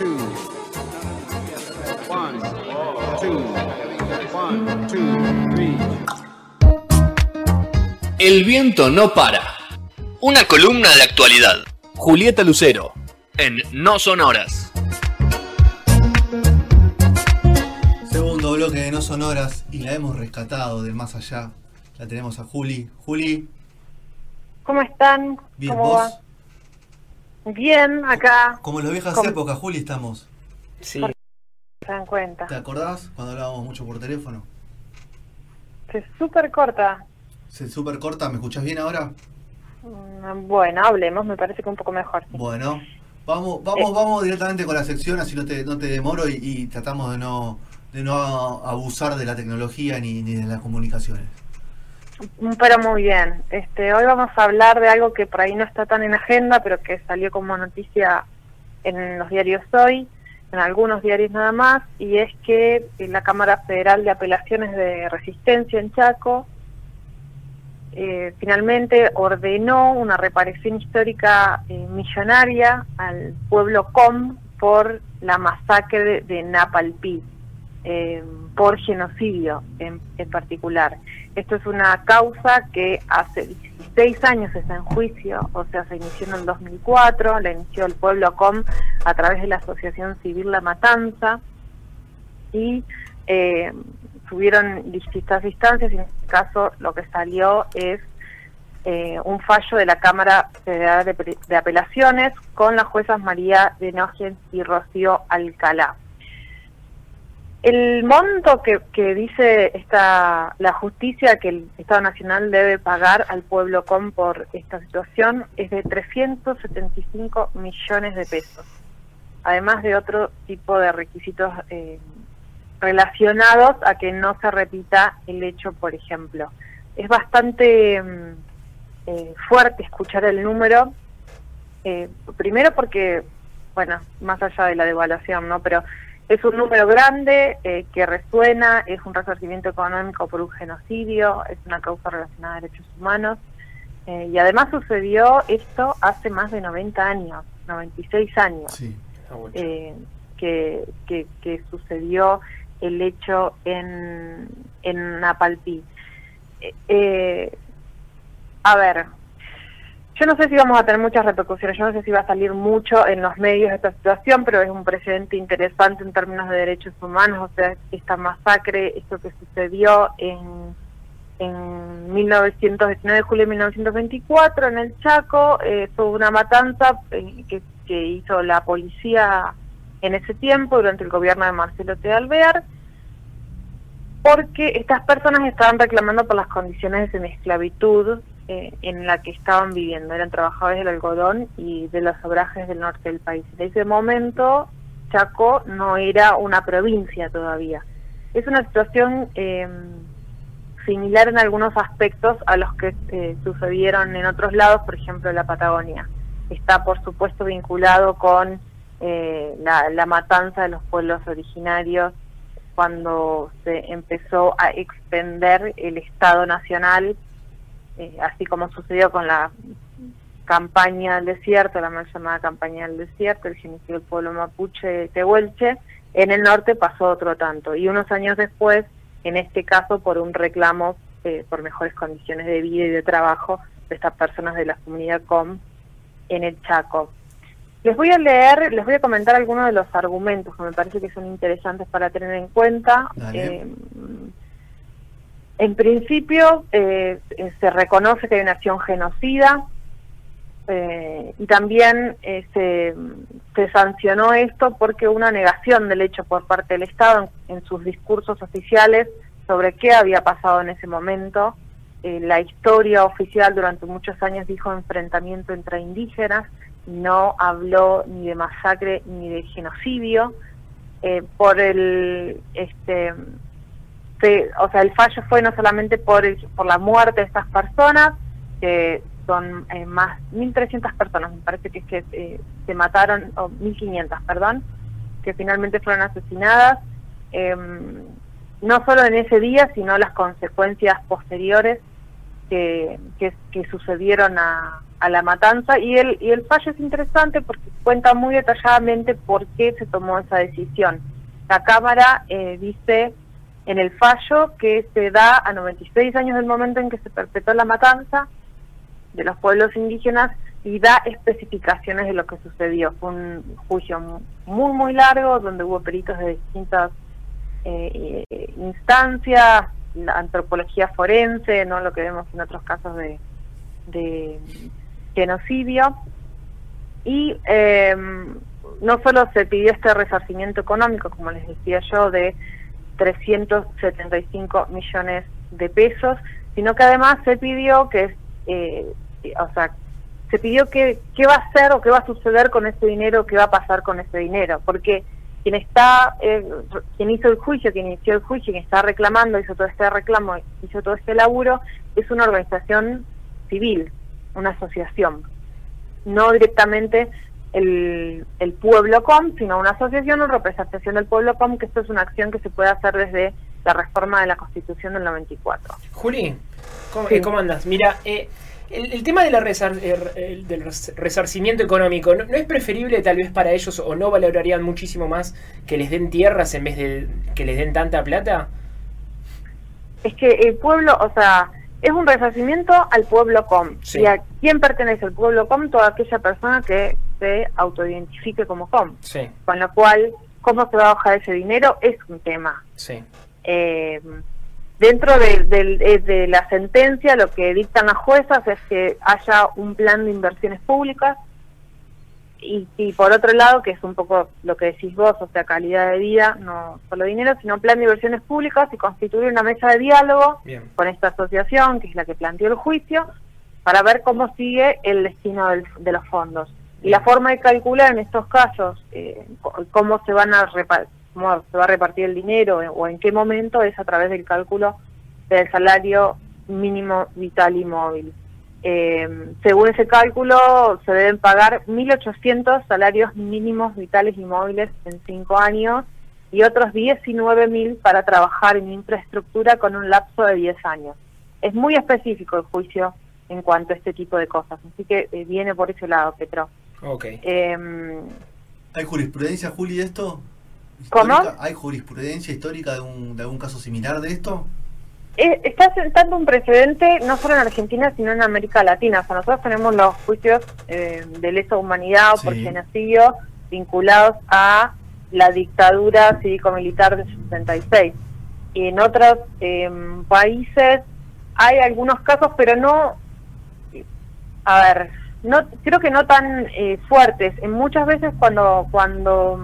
two. One, two, one, two, three. El viento no para. Una columna de actualidad. Julieta Lucero. En No Sonoras. Segundo bloque de No Sonoras y la hemos rescatado del más allá. La tenemos a Juli. Juli, ¿Cómo están? bien, ¿Cómo vos. va? Bien, acá, Como en las viejas épocas, Juli, estamos. Sí. se dan cuenta. ¿Te acordás cuando hablábamos mucho por teléfono? Se súper corta. Se súper corta, ¿me escuchás bien ahora? Mm, Bueno, hablemos, me parece que un poco mejor. sí. Bueno, vamos, vamos, Eh. vamos directamente con la sección, así no te, no te demoro y, y tratamos de no, de no abusar de la tecnología ni, ni de las comunicaciones. Mm, Pero muy bien. Este, hoy vamos a hablar de algo que por ahí no está tan en agenda, pero que salió como noticia en los diarios hoy, en algunos diarios nada más, y es que eh, la Cámara Federal de Apelaciones de Resistencia en Chaco eh, finalmente ordenó una reparación histórica eh, millonaria al pueblo Com por la masacre de, de Napalpí, eh, por genocidio en, en particular. Esto es una causa que hace 16 años está en juicio, o sea, se inició en el 2004, la inició el pueblo Com a través de la Asociación Civil La Matanza y eh, tuvieron distintas instancias y en este caso lo que salió es eh, un fallo de la Cámara Federal de, de Apelaciones con las juezas María de Nogens y Rocío Alcalá. El monto que, que dice esta, la justicia que el Estado Nacional debe pagar al pueblo com por esta situación es de 375 millones de pesos, además de otro tipo de requisitos eh, relacionados a que no se repita el hecho, por ejemplo. Es bastante mm, eh, fuerte escuchar el número, eh, primero porque, bueno, más allá de la devaluación, ¿no? Pero es un número grande eh, que resuena, es un resarcimiento económico por un genocidio, es una causa relacionada a derechos humanos. eh, y además sucedió esto hace más de 90 años, 96 años Sí. eh, que, que, que sucedió el hecho en, en Napalpí. Eh, eh, a ver, yo no sé si vamos a tener muchas repercusiones, yo no sé si va a salir mucho en los medios esta situación, pero es un precedente interesante en términos de derechos humanos, o sea, esta masacre, esto que sucedió en, en 1919 de julio de 1924 en el Chaco, eh, fue una matanza eh, que, que hizo la policía en ese tiempo durante el gobierno de Marcelo T. Alvear, porque estas personas estaban reclamando por las condiciones de semiesclavitud eh, en la que estaban viviendo. Eran trabajadores del algodón y de los obrajes del norte del país. En ese momento, Chaco no era una provincia todavía. Es una situación eh, similar en algunos aspectos a los que eh, sucedieron en otros lados, por ejemplo, la Patagonia. Está, por supuesto, vinculado con eh, la, la matanza de los pueblos originarios cuando se empezó a extender el Estado Nacional, eh, así como sucedió con la campaña del desierto, la mal llamada campaña del desierto, el genocidio del pueblo mapuche de Tehuelche, en el norte pasó otro tanto. Y unos años después, en este caso, por un reclamo eh, por mejores condiciones de vida y de trabajo de estas personas de la comunidad COM en el Chaco. Les voy a leer, les voy a comentar algunos de los argumentos que me parece que son interesantes para tener en cuenta. Eh, en principio, eh, se reconoce que hay una acción genocida eh, y también eh, se, sancionó esto porque una negación del hecho por parte del Estado en, en sus discursos oficiales sobre qué había pasado en ese momento. Eh, la historia oficial durante muchos años dijo enfrentamiento entre indígenas, no habló ni de masacre ni de genocidio. Por el este se- o sea el fallo fue no solamente por el- por la muerte de estas personas que son eh, más 1.300 personas me parece que es que eh, se mataron o 1.500 perdón que finalmente fueron asesinadas em, no solo en ese día sino las consecuencias posteriores que, que, que sucedieron a, a la matanza y el, y el fallo es interesante porque cuenta muy detalladamente por qué se tomó esa decisión. La Cámara eh, dice en el fallo que se da a 96 años del momento en que se perpetró la matanza de los pueblos indígenas y da especificaciones de lo que sucedió. Fue un juicio muy, muy largo donde hubo peritos de distintas eh, instancias, la antropología forense, no lo que vemos en otros casos de, de genocidio. Y eh, no solo se pidió este resarcimiento económico, como les decía yo, de 375 millones de pesos, sino que además se pidió que, eh, o sea, se pidió que qué va a hacer o qué va a suceder con ese dinero, qué va a pasar con ese dinero, porque quien está, eh, quien hizo el juicio, quien inició el juicio, quien está reclamando, hizo todo este reclamo, hizo todo este laburo, es una organización civil, una asociación, no directamente el, el pueblo com, sino una asociación o representación del pueblo com, que esto es una acción que se puede hacer desde la reforma de la Constitución del 94. Juli, ¿cómo, eh, ¿cómo andas? Mira, eh, el, tema de la eh, del resarcimiento económico, ¿no, es preferible tal vez para ellos o no valorarían muchísimo más que les den tierras en vez de que les den tanta plata? Es que el pueblo, o sea, es un resarcimiento al pueblo com. ¿Y a quién pertenece el pueblo com? Toda aquella persona que se autoidentifique como com. Con lo cual, ¿cómo se va a bajar ese dinero? Es un tema. Sí. Eh, Dentro de, de, la sentencia, lo que dictan las juezas es que haya un plan de inversiones públicas y, y, por otro lado, que es un poco lo que decís vos, o sea, calidad de vida, no solo dinero, sino plan de inversiones públicas y constituir una mesa de diálogo con esta asociación, que es la que planteó el juicio, para ver cómo sigue el destino de los fondos. Y la forma de calcular en estos casos eh, cómo se van a cómo se va a repartir el dinero o en qué momento es a través del cálculo del salario mínimo vital y móvil. Eh, según ese cálculo, se deben pagar 1.800 salarios mínimos vitales y móviles en cinco años y otros 19.000 para trabajar en infraestructura con un lapso de 10 años. Es muy específico el juicio en cuanto a este tipo de cosas, así que eh, viene por ese lado, Petro. Okay. Eh, ¿Hay jurisprudencia, Juli, de esto? ¿Cómo? ¿Hay jurisprudencia histórica de, un, de algún caso similar de esto? Eh, está sentando un precedente no solo en Argentina, sino en América Latina. O sea, nosotros tenemos los juicios eh, de lesa humanidad o por genocidio vinculados a la dictadura cívico-militar del 66. Y en otros em, países hay algunos casos, pero no, a ver, no creo que no tan eh, fuertes. En muchas veces cuando cuando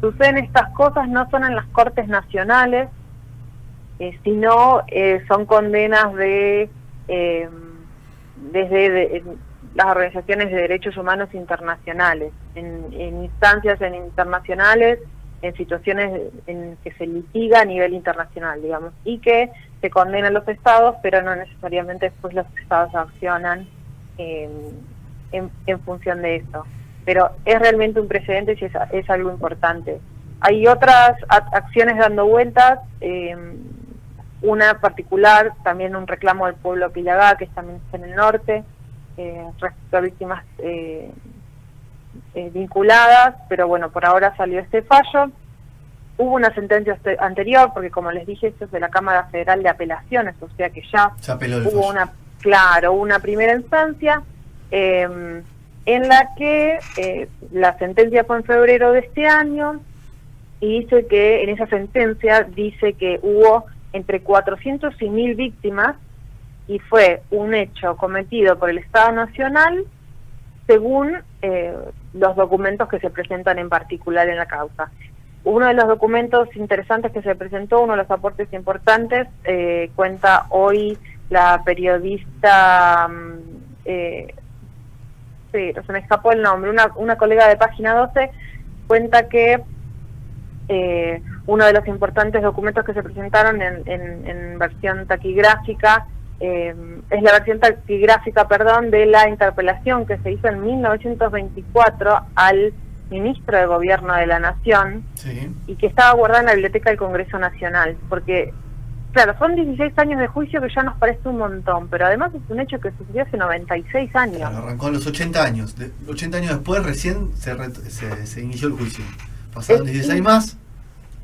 suceden estas cosas no son en las cortes nacionales, eh, sino eh, son condenas de eh, desde las organizaciones de derechos humanos internacionales, en, instancias en internacionales, en situaciones en que se litiga a nivel internacional, digamos, y que se condenan los estados, pero no necesariamente después los estados accionan en, en función de eso pero es realmente un precedente y es, algo importante. Hay otras acciones dando vueltas, em, una particular, también un reclamo del pueblo Pilagá, que también está en el norte, eh, respecto a víctimas eh, eh, vinculadas, pero bueno, por ahora salió este fallo. Hubo una sentencia anterior, porque como les dije, esto es de la Cámara Federal de Apelaciones, o sea que ya hubo una, claro, una primera instancia. Eh, en la que eh, la sentencia fue en febrero de este año y dice que en esa sentencia dice que hubo entre 400 y 1000 víctimas y fue un hecho cometido por el Estado Nacional según eh, los documentos que se presentan en particular en la causa. Uno de los documentos interesantes que se presentó, uno de los aportes importantes, eh, cuenta hoy la periodista mm, eh, pero se me escapó el nombre, una, una colega de página 12 cuenta que eh, uno de los importantes documentos que se presentaron en, en, versión taquigráfica eh, es la versión taquigráfica, perdón, de la interpelación que se hizo en 1924 al ministro de Gobierno de la Nación y que estaba guardada en la Biblioteca del Congreso Nacional, porque claro, son 16 años de juicio que ya nos parece un montón, pero además es un hecho que sucedió hace 96 años. Claro, arrancó a los 80 años. De- 80 años después recién se, re- se, se inició el juicio. Pasaron Es 16 in- más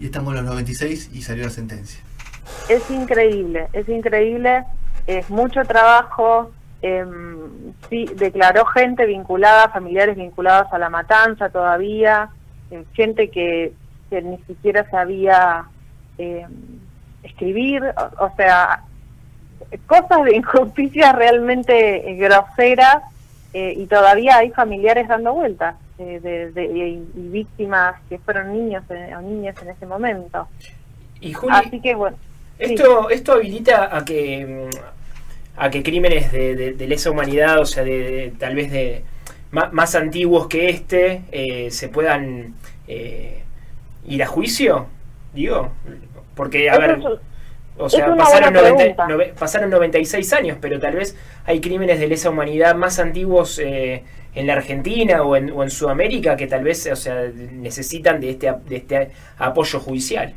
y estamos en los 96 y salió la sentencia. Es increíble, es increíble, es mucho trabajo. em, sí, declaró gente vinculada, familiares vinculados a la matanza todavía, eh, gente que, que ni siquiera sabía em, escribir, o, o sea, cosas de injusticia realmente eh, groseras eh, y todavía hay familiares dando vueltas eh, de, de- y, y víctimas que fueron niños o niñas en ese momento. Y Juli, Así que bueno. sí. Esto, esto habilita a que mm, a que crímenes de, de- lesa humanidad, o sea, de, tal vez de ma- más, antiguos que este, eh, se puedan eh, ir a juicio, digo, porque a Eso ver, es- o sea, pasaron, buena 90 pregunta. nove- pasaron 96 años, pero tal vez hay crímenes de lesa humanidad más antiguos eh, en la Argentina o en, o en Sudamérica que tal vez, o sea, necesitan de este, de este apoyo judicial.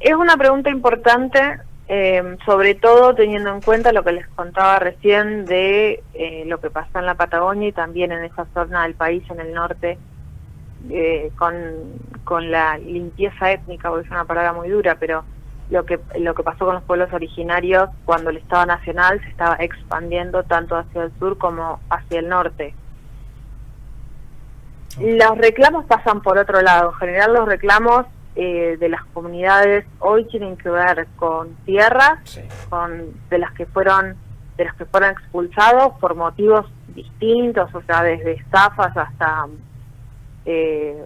Es una pregunta importante, eh, sobre todo teniendo en cuenta lo que les contaba recién de eh, lo que pasó en la Patagonia y también en esa zona del país, en el norte, eh, con, con la limpieza étnica, porque es una palabra muy dura, pero lo que, lo que pasó con los pueblos originarios cuando el Estado Nacional se estaba expandiendo tanto hacia el sur como hacia el norte. Los reclamos pasan por otro lado. En general los reclamos eh, de las comunidades hoy tienen que ver con tierras, Sí. con de las que fueron de las que fueron expulsados por motivos distintos, o sea, desde estafas hasta eh,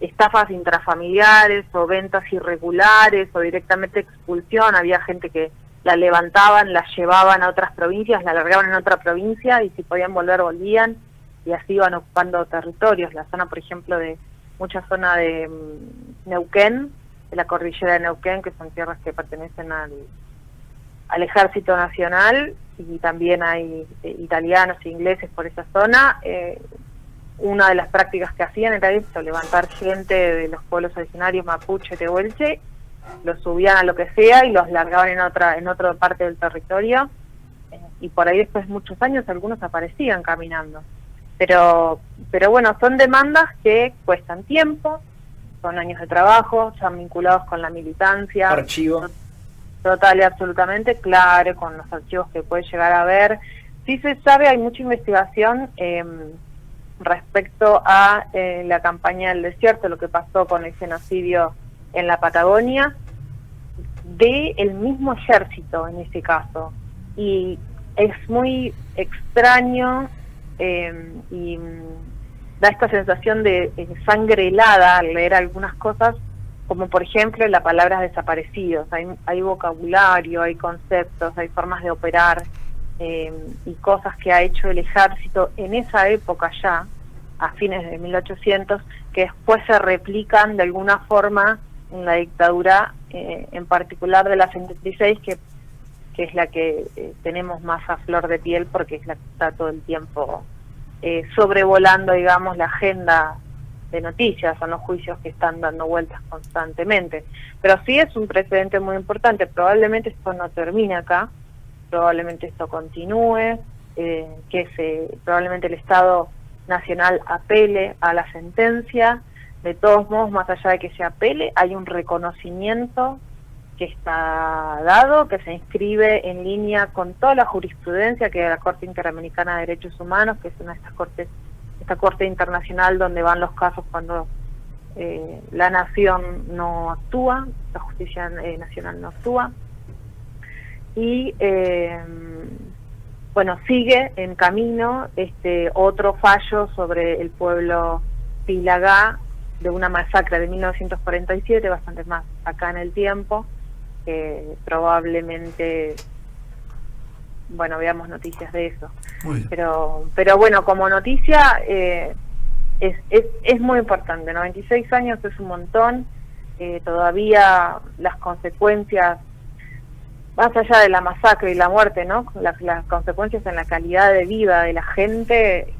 estafas intrafamiliares o ventas irregulares o directamente expulsión. Había gente que la levantaban, la llevaban a otras provincias, la largaban en otra provincia y si podían volver volvían y así iban ocupando territorios. La zona, por ejemplo, de mucha zona de mm, Neuquén, de la cordillera de Neuquén, que son tierras que pertenecen al, al ejército nacional y también hay eh, italianos e ingleses por esa zona. Eh, una de las prácticas que hacían era esto, levantar gente de los pueblos originarios mapuche, tehuelche, los subían a lo que sea y los largaban en otra en otra parte del territorio eh, y por ahí después de muchos años algunos aparecían caminando. Pero pero bueno, son demandas que cuestan tiempo, son años de trabajo, están vinculados con la militancia. Archivo. Total y absolutamente, claro, con los archivos que puede llegar a ver. Sí se sabe, hay mucha investigación eh, respecto a eh, la campaña del desierto, lo que pasó con el genocidio en la Patagonia, de el mismo ejército en este caso. Y es muy extraño eh, y mm, da esta sensación de eh, sangre helada al leer algunas cosas como por ejemplo la palabra desaparecidos. Hay, hay vocabulario, hay conceptos, hay formas de operar eh, y cosas que ha hecho el ejército en esa época ya, a fines de 1800, que después se replican de alguna forma en la dictadura, eh, en particular de la 76, que, que es la que eh, tenemos más a flor de piel porque es la que está todo el tiempo eh, sobrevolando, digamos, la agenda de noticias, son los juicios que están dando vueltas constantemente. Pero sí es un precedente muy importante, probablemente esto no termine acá, probablemente esto continúe, eh, que se, probablemente el Estado Nacional apele a la sentencia, de todos modos, más allá de que se apele, hay un reconocimiento que está dado, que se inscribe en línea con toda la jurisprudencia que la Corte Interamericana de Derechos Humanos, que es una de estas cortes esta corte internacional donde van los casos cuando eh, la nación no actúa, la justicia eh, nacional no actúa. Y eh, bueno, sigue en camino este otro fallo sobre el pueblo Pilagá de una masacre de 1947, bastante más acá en el tiempo, que probablemente, bueno, veamos noticias de eso. Pero pero bueno como noticia eh, es, es, es muy importante 96 años es un montón eh, todavía las consecuencias más allá de la masacre y la muerte no las, las consecuencias en la calidad de vida de la gente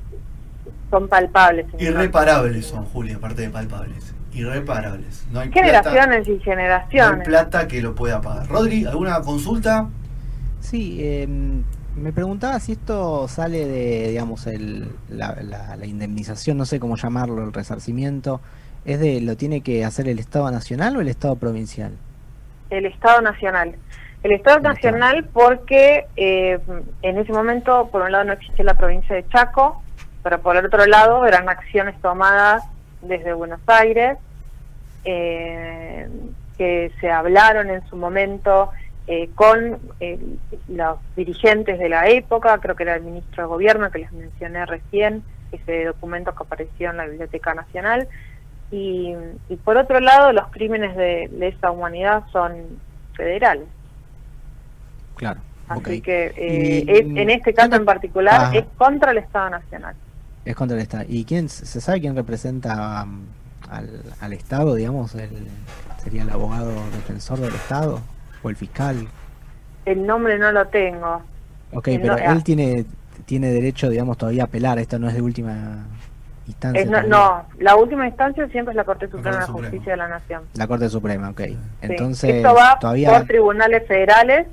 son palpables Irreparables son, Julia, aparte de palpables. irreparables. No hay plata, Generaciones y no hay generaciones. plata que lo pueda pagar. Rodri, ¿alguna consulta? Sí, eh, me preguntaba si esto sale de, digamos, el, la, la- la indemnización, no sé cómo llamarlo, el resarcimiento, ¿es de lo tiene que hacer el Estado Nacional o el Estado Provincial? el Estado Nacional. El Estado. Nacional porque eh, en ese momento, por un lado, no existía la provincia de Chaco, pero por el otro lado eran acciones tomadas desde Buenos Aires, eh, que se hablaron en su momento eh, con los dirigentes de la época, creo que era el ministro de Gobierno que les mencioné recién, ese documento que apareció en la Biblioteca Nacional, y, y por otro lado, los crímenes de lesa humanidad son federales. Claro. Así que eh, Y- es- en este caso en particular Ah. es contra el Estado Nacional. Es contra el Estado. ¿Y quién se sabe quién representa um, al, al Estado, digamos? El, ¿Sería el abogado defensor del Estado o el fiscal? El nombre no lo tengo. Ok, pero no, ah. él tiene tiene derecho, digamos, todavía a apelar. Esto no es de última instancia. Es- no, la última instancia siempre es la Corte Suprema de Corte. Justicia de la Nación. La Corte Suprema, ok. Sí. Entonces, Esto va todavía... por tribunales federales.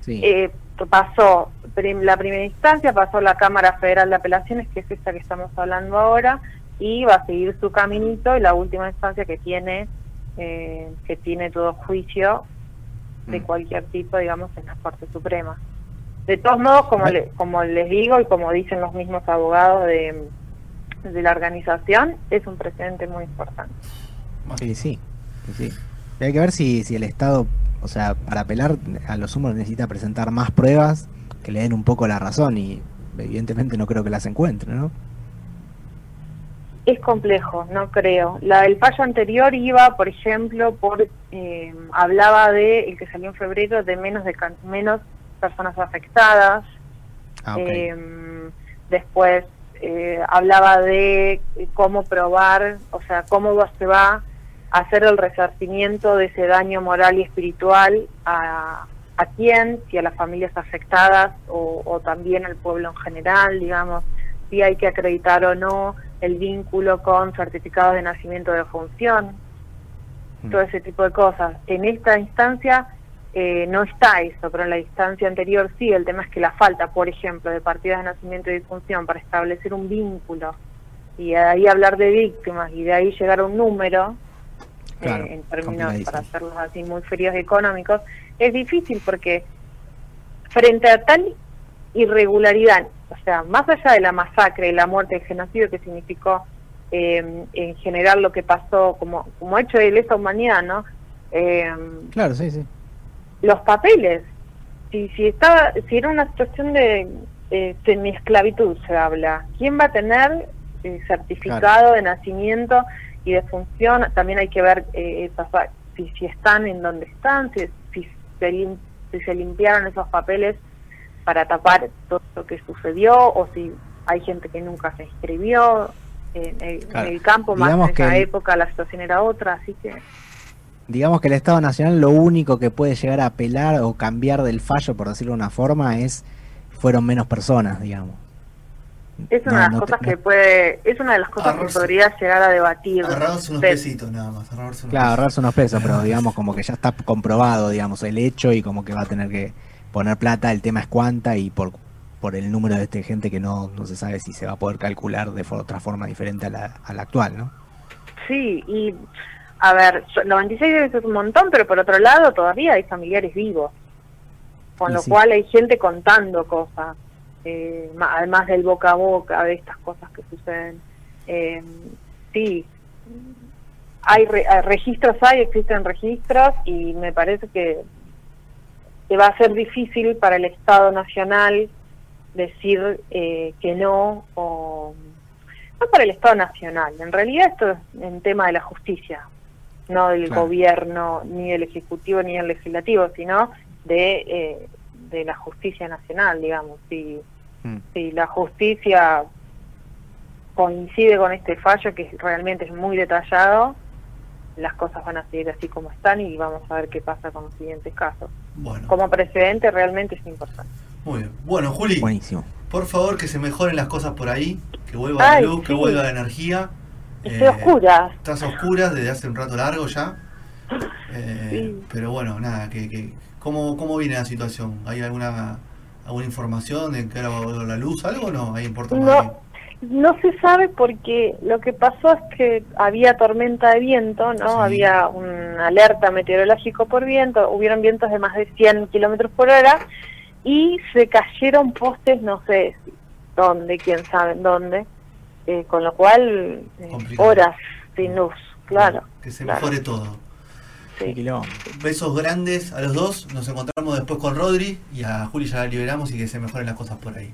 Sí. Eh, pasó la primera instancia, pasó la Cámara Federal de Apelaciones, que es esta que estamos hablando ahora, y va a seguir su caminito. Y la última instancia que tiene eh, que tiene todo juicio de Mm. cualquier tipo, digamos, en la Corte Suprema. De todos modos, como, le- como les digo y como dicen los mismos abogados de, de la organización, es un precedente muy importante. Sí, sí, sí, Hay que ver si, si el Estado, o sea, para apelar a lo sumo necesita presentar más pruebas que le den un poco la razón y evidentemente no creo que las encuentre, ¿no? Es complejo, no creo. La del fallo anterior iba, por ejemplo, por eh, hablaba de el que salió en febrero de menos de menos personas afectadas. Ah. Eh, después eh, hablaba de cómo probar, o sea, cómo se va hacer el resarcimiento de ese daño moral y espiritual a, a quién, si a las familias afectadas o, o también al pueblo en general, digamos, si hay que acreditar o no el vínculo con certificados de nacimiento de función, Mm. todo ese tipo de cosas. En esta instancia eh, no está eso, pero en la instancia anterior sí. El tema es que la falta, por ejemplo, de partidas de nacimiento y difunción para establecer un vínculo y de ahí hablar de víctimas y de ahí llegar a un número, eh, en términos para hacerlos así muy fríos económicos, es difícil porque frente a tal irregularidad, o sea, más allá de la masacre y la muerte, el genocidio que significó eh, en general lo que pasó como, como hecho de lesa humanidad, ¿no? Eh, Claro, sí, sí. los papeles. Si, si estaba, si era una situación de eh, semiesclavitud se habla, ¿quién va a tener eh, certificado de nacimiento y de función? También hay que ver eh, esas, si, si están en donde están, si, si, se lim- si se limpiaron esos papeles para tapar todo lo que sucedió o si hay gente que nunca se inscribió. En el, Claro. en el campo, más Digamos en esa que época la situación era otra, así que... Digamos que el Estado Nacional lo único que puede llegar a apelar o cambiar del fallo, por decirlo de una forma, es fueron menos personas, digamos. Es una No, de las no cosas que puede, es una de las cosas que Ahorrarse- podría llegar a debatir. Agarrarse unos pesitos nada más. Unos Claro, pesitos. ahorrarse unos pesos, pero digamos como que ya está comprobado, digamos, el hecho y como que va a tener que poner plata, el tema es cuánta y por, por el número de este gente que no, no se sabe si se va a poder calcular de for- otra forma diferente a la, a la actual, ¿no? Sí, y a ver, so- 96 veces es un montón, pero por otro lado todavía hay familiares vivos. Con Y lo sí. cual hay gente contando cosas, eh, además del boca a boca, de estas cosas que suceden. Eh, sí, hay re- hay registros, hay, existen registros y me parece que, que va a ser difícil para el Estado Nacional decir eh, que no o no para el Estado Nacional. En realidad esto es un tema de la justicia, no del Claro. gobierno, ni del Ejecutivo, ni del Legislativo, sino de, eh, de la justicia nacional, digamos. Si, Mm. si la justicia coincide con este fallo, que realmente es muy detallado, las cosas van a seguir así como están y vamos a ver qué pasa con los siguientes casos. Bueno, Como precedente realmente es importante. muy bien. Bueno, Juli, Buenísimo. por favor que se mejoren las cosas por ahí, que vuelva la Ay, luz, que vuelva la energía. Estoy Eh, oscura. Estás a oscuras desde hace un rato largo ya. Eh, Sí. Pero bueno, nada, que, que, ¿cómo, ¿cómo viene la situación? ¿Hay alguna alguna información de que ahora va a volver la luz? ¿Algo o no? Puerto Madryn. No, no se sabe porque lo que pasó es que había tormenta de viento, ¿no? Sí. Había una alerta meteorológico por viento, hubieron vientos de más de 100 kilómetros por hora y se cayeron postes, no sé dónde, quién sabe dónde, eh, con lo cual eh, horas sin luz, claro. Que se claro, mejore todo. Sí. Besos grandes a los dos. Nos encontramos después con Rodri y a Juli ya la liberamos y que se mejoren las cosas por ahí.